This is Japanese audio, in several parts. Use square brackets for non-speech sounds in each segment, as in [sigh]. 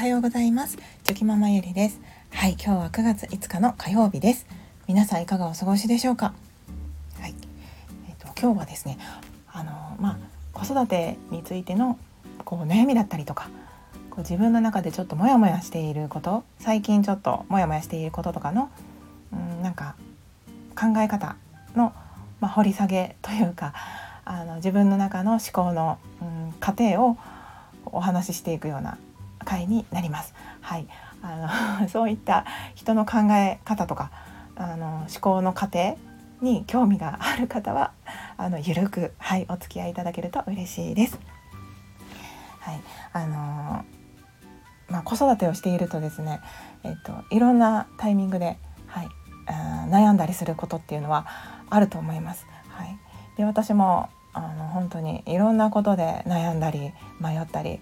はようございます。チョキママゆりです。はい今日は9月5日の火曜日です。皆さんいかがお過ごしでしょうか？はい、えっ、ー、と今日はですねあのまあ子育てについてのこう悩みだったりとかこう自分の中でちょっとモヤモヤしていること最近ちょっとモヤモヤしていることとかのうんなんか考え方の、まあ、掘り下げというかあの自分の中の思考の、うん、過程をお話ししていくような回になります。はい、あの [laughs] そういった人の考え方とかあの思考の過程に興味がある方はあのゆるくはいお付き合いいただけると嬉しいです。はい、あのまあ、子育てをしているとですね、えっと、いろんなタイミングで、はい、悩んだりすることっていうのはあると思います。はい、で私もあの本当にいろんなことで悩んだり迷ったり、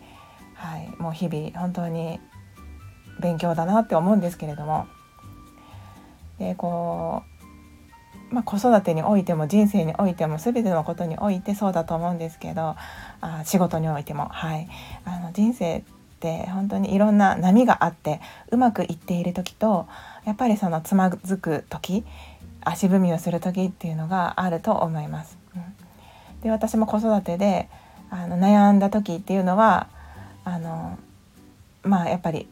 はい、もう日々本当に勉強だなって思うんですけれども。でこう、まあ、子育てにおいても人生においても全てのことにおいてそうだと思うんですけどあ仕事においても、はい、あの人生って本当にいろんな波があってうまくいっている時とやっぱりそのつまずく時足踏みをする時っていうのがあると思います。で私も子育てであの悩んだ時っていうのはあのまあやっぱり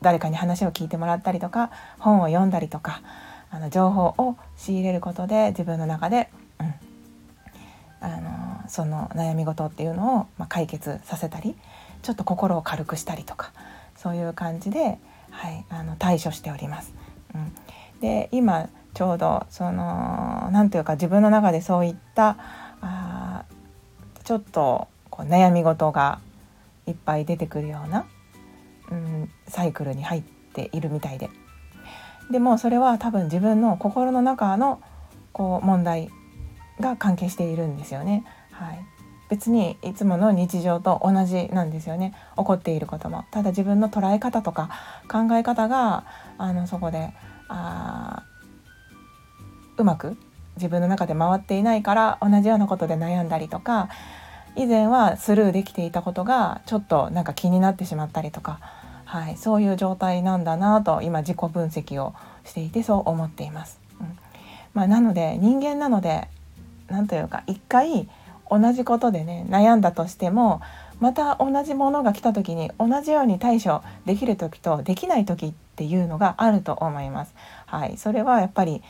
誰かに話を聞いてもらったりとか本を読んだりとかあの情報を仕入れることで自分の中で、うん、あのその悩み事っていうのを、まあ、解決させたりちょっと心を軽くしたりとかそういう感じで、はい、あの対処しております。うん、で今ちょうどその何というか自分の中でそういったあちょっとこう悩み事がいっぱい出てくるような、うん、サイクルに入っているみたいで。でもそれは多分自分の心の中のこう問題が関係しているんですよね。はい、別にいつもの日常と同じなんですよね。起こっていることも。ただ自分の捉え方とか考え方があのそこであうまく自分の中で回っていないから同じようなことで悩んだりとか以前はスルーできていたことがちょっとなんか気になってしまったりとか、はい、そういう状態なんだなと今自己分析をしていてそう思っています。うんまあ、なので人間なので何というか一回同じことでね悩んだとしてもまた同じものが来た時に同じように対処できる時とできない時っていうのがあると思います。はい、それはやっぱり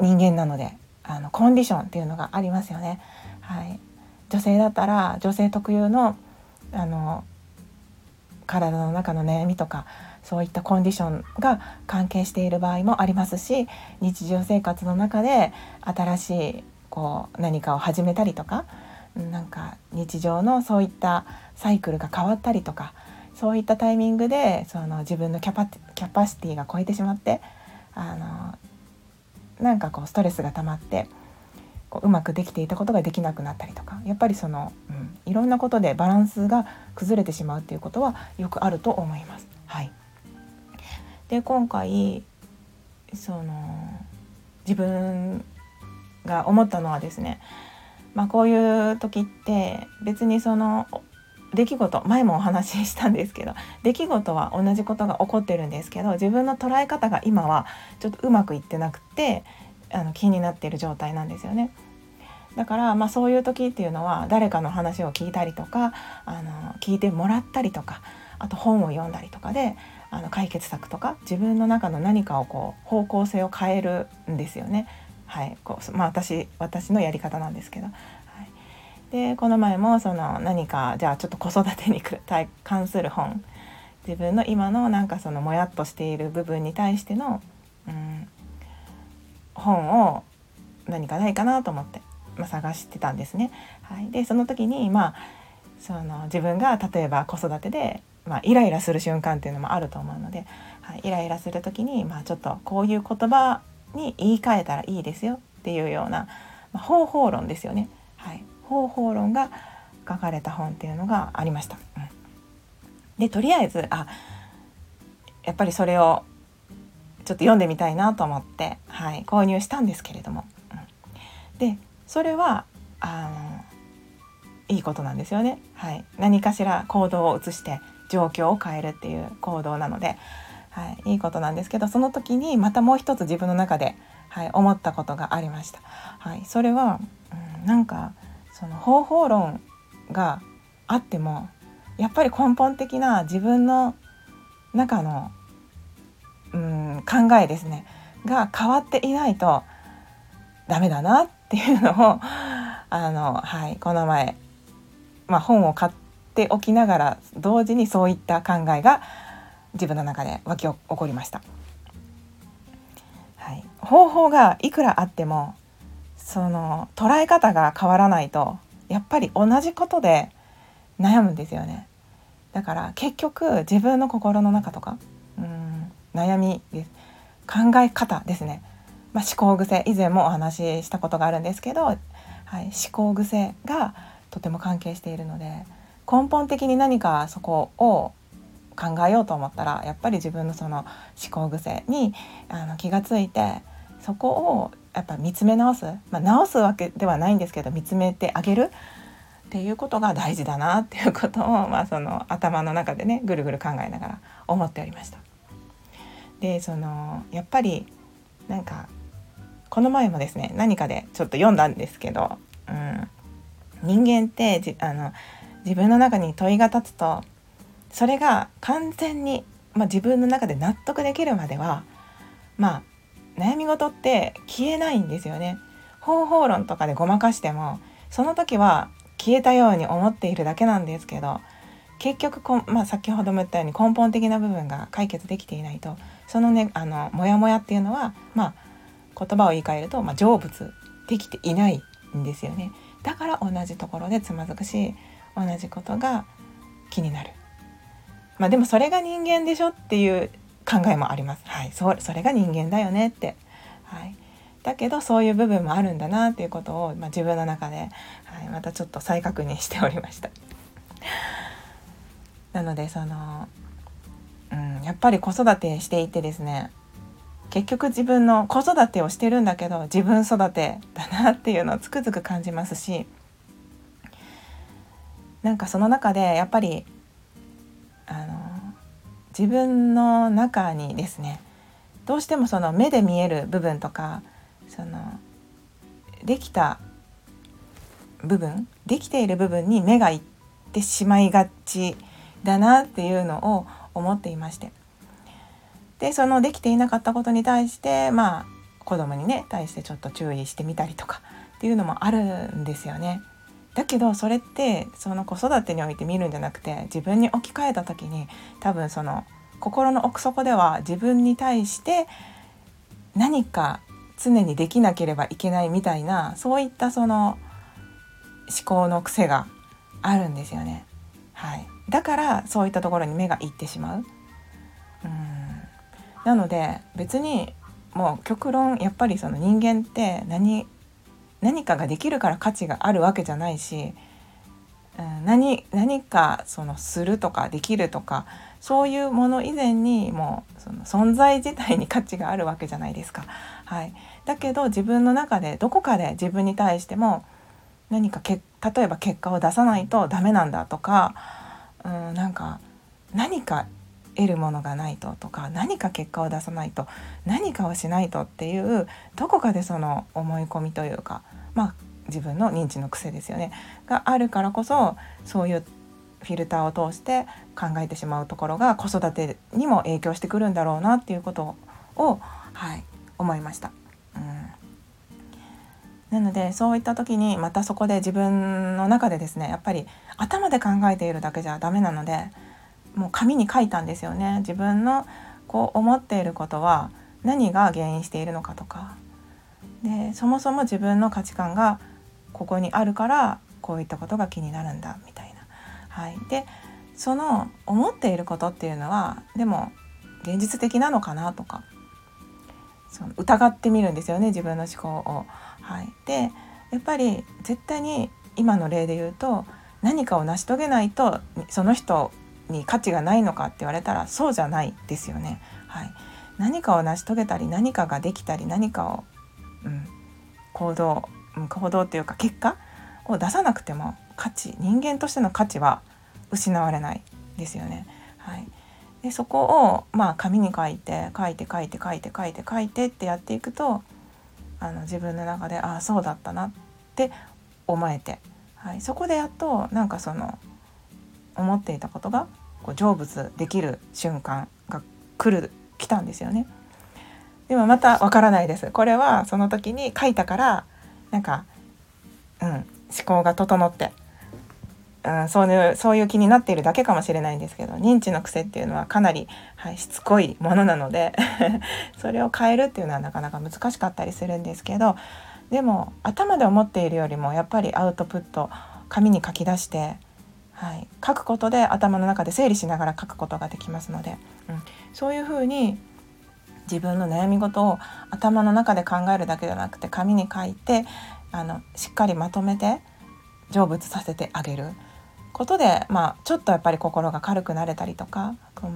人間なのであのコンディションっていうのがありますよね。はい、女性だったら女性特有のあの体の中の悩みとかそういったコンディションが関係している場合もありますし日常生活の中で新しいこう何かを始めたりとかなんか日常のそういったサイクルが変わったりとかそういったタイミングでその自分のキャパキャパシティが超えてしまってあのなんかこうストレスが溜まってこううまくできていたことができなくなったりとかやっぱりその、うん、いろんなことでバランスが崩れてしまうっていうことはよくあると思います。はい、で今回その自分が思ったのはですね、まあ、こういう時って別にその出来事前もお話ししたんですけど出来事は同じことが起こってるんですけど自分の捉え方が今はちょっとうまくいってなくてあの気になっている状態なんですよね。だからまあそういう時っていうのは誰かの話を聞いたりとかあの聞いてもらったりとかあと本を読んだりとかであの解決策とか自分の中の何かをこう方向性を変えるんですよね。はい、こうまあ私私のやり方なんですけどでこの前もその何かじゃあちょっと子育てに関する本自分の今のなんかそのもやっとしている部分に対しての、うん、本を何かないかなと思って、まあ、探してたんですね。はい、でその時にまあその自分が例えば子育てで、まあ、イライラする瞬間っていうのもあると思うので、はい、イライラする時に、まあ、ちょっとこういう言葉に言い換えたらいいですよっていうような、まあ、方法論ですよね。はい、方法論が書かれた本っていうのがありました。うん、でとりあえずあやっぱりそれをちょっと読んでみたいなと思って、はい、購入したんですけれども、うん、でそれはあのいいことなんですよね、はい、何かしら行動を移して状況を変えるっていう行動なので、はい、いいことなんですけどその時にまたもう一つ自分の中で、はい、思ったことがありました。はい、それは、うん、なんかその方法論があってもやっぱり根本的な自分の中の、考えですねが変わっていないとダメだなっていうのを [laughs] あの、はい、この前、まあ、本を買っておきながら同時にそういった考えが自分の中で湧き起こりました。はい、方法がいくらあってもその捉え方が変わらないとやっぱり同じことで悩むんですよね。だから結局自分の心の中とか悩みです考え方ですね、まあ、思考癖以前もお話ししたことがあるんですけど、はい、思考癖がとても関係しているので根本的に何かそこを考えようと思ったらやっぱり自分のその思考癖にあの気がついてそこをやっぱ見つめ直す、まあ、直すわけではないんですけど見つめてあげる。っていうことが大事だなっていうことを、まあ、その頭の中でねぐるぐる考えながら思っておりました。でそのやっぱりなんかこの前もですね何かでちょっと読んだんですけど、うん、人間ってあの自分の中に問いが立つとそれが完全に、まあ、自分の中で納得できるまではまあ悩み事って消えないんですよね。方法論とかでごまかしてもその時は消えたように思っているだけなんですけど結局こ、まあ、先ほども言ったように根本的な部分が解決できていないとそのねあのモヤモヤっていうのは、まあ、言葉を言い換えると、まあ、成仏できていないんですよねだから同じところでつまずくし同じことが気になる。まあ、でもそれが人間でしょっていう考えもあります。はい、そそれが人間だよねって。はい、だけどそういう部分もあるんだなっていうことを、まあ、自分の中で、はい、またちょっと再確認しておりました。なのでその、やっぱり子育てしていてですね結局自分の子育てをしてるんだけど自分育てだなっていうのをつくづく感じますしなんかその中でやっぱりあの自分の中にですねどうしてもその目で見える部分とかそのできた部分できている部分に目がいってしまいがちだなっていうのを思っていましてでそのできていなかったことに対してまあ子供にね対してちょっと注意してみたりとかっていうのもあるんですよね。だけどそれってその子育てにおいて見るんじゃなくて自分に置き換えた時に多分その心の奥底では自分に対して何か常にできなければいけないみたいなそういったその思考の癖があるんですよね。はい、だからそういったところに目がいってしまう。うんなので別にもう極論やっぱりその人間って何何かができるから価値があるわけじゃないし、うん、何何かそのするとかできるとかそういうもの以前にもうその存在自体に価値があるわけじゃないですか。はい、だけど自分の中でどこかで自分に対しても何かけ例えば結果を出さないとダメなんだとか、うん、なんか何か得るものがないととか何か結果を出さないと何かをしないとっていうどこかでその思い込みというかまあ自分の認知の癖ですよねがあるからこそそういうフィルターを通して考えてしまうところが子育てにも影響してくるんだろうなっていうことを、はい、思いました。なのでそういった時にまたそこで自分の中でですねやっぱり頭で考えているだけじゃダメなのでもう紙に書いたんですよね。自分のこう思っていることは何が原因しているのかとか。でそもそも自分の価値観がここにあるからこういったことが気になるんだみたいな。はい、でその思っていることっていうのはでも現実的なのかなとか。その疑ってみるんですよね自分の思考を。はい、でやっぱり絶対に今の例で言うと何かを成し遂げないとその人に価値がないのかって言われたらそうじゃないですよね。はい、何かを成し遂げたり何かができたり何かを、うん、行動、行動っていうか結果を出さなくても価値人間としての価値は失われないですよね。はい、でそこをまあ紙に書いて書いて書いて書いて書いて書いてってやっていくとあの自分の中でああそうだったなって思えて、はい、そこでやっとなんかその思っていたことがこう成仏できる瞬間が来る来たんですよね。でもまたわからないです。これはその時に書いたからなんか、うん、思考が整って、うん、そういうそういう気になっているだけかもしれないんですけど認知の癖っていうのはかなり、はい、しつこいものなので [laughs] それを変えるっていうのはなかなか難しかったりするんですけどでも頭で思っているよりもやっぱりアウトプット紙に書き出してはい、書くことで頭の中で整理しながら書くことができますので、うん、そういうふうに自分の悩み事を頭の中で考えるだけじゃなくて紙に書いてあのしっかりまとめて成仏させてあげる。ことで、まあ、ちょっとやっぱり心が軽くなれたりとか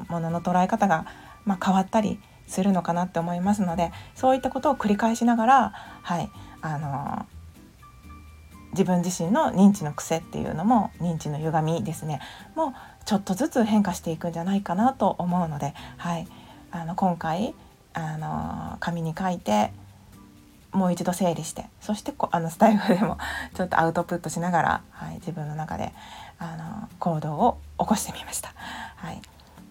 ものの捉え方が、まあ、変わったりするのかなって思いますのでそういったことを繰り返しながら、はいあの自分自身の認知の癖っていうのも認知の歪みですねもうちょっとずつ変化していくんじゃないかなと思うので、はい、あの今回あの紙に書いてもう一度整理してそしてこあのスタイフでも [laughs] ちょっとアウトプットしながら、はい、自分の中であの行動を起こしてみました。はい、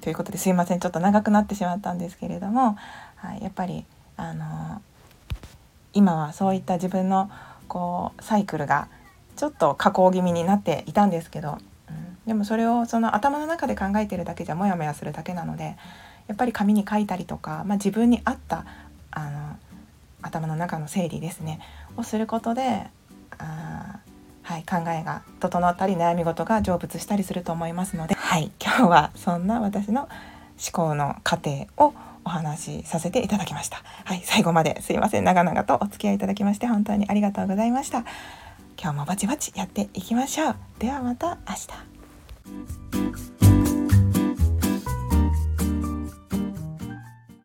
ということですいません。ちょっと長くなってしまったんですけれども、はい、やっぱりあの今はそういった自分のこうサイクルがちょっと下降気味になっていたんですけど、うん、でもそれをその頭の中で考えてるだけじゃモヤモヤするだけなのでやっぱり紙に書いたりとか、まあ、自分に合ったあの頭の中の整理ですねをすることであ、はい、考えが整ったり悩み事が成仏したりすると思いますので、はい、今日はそんな私の思考の過程をお話しさせていただきました。はい、最後まですいません。長々とお付き合いいただきまして本当にありがとうございました。今日もバチバチやっていきましょう。ではまた明日。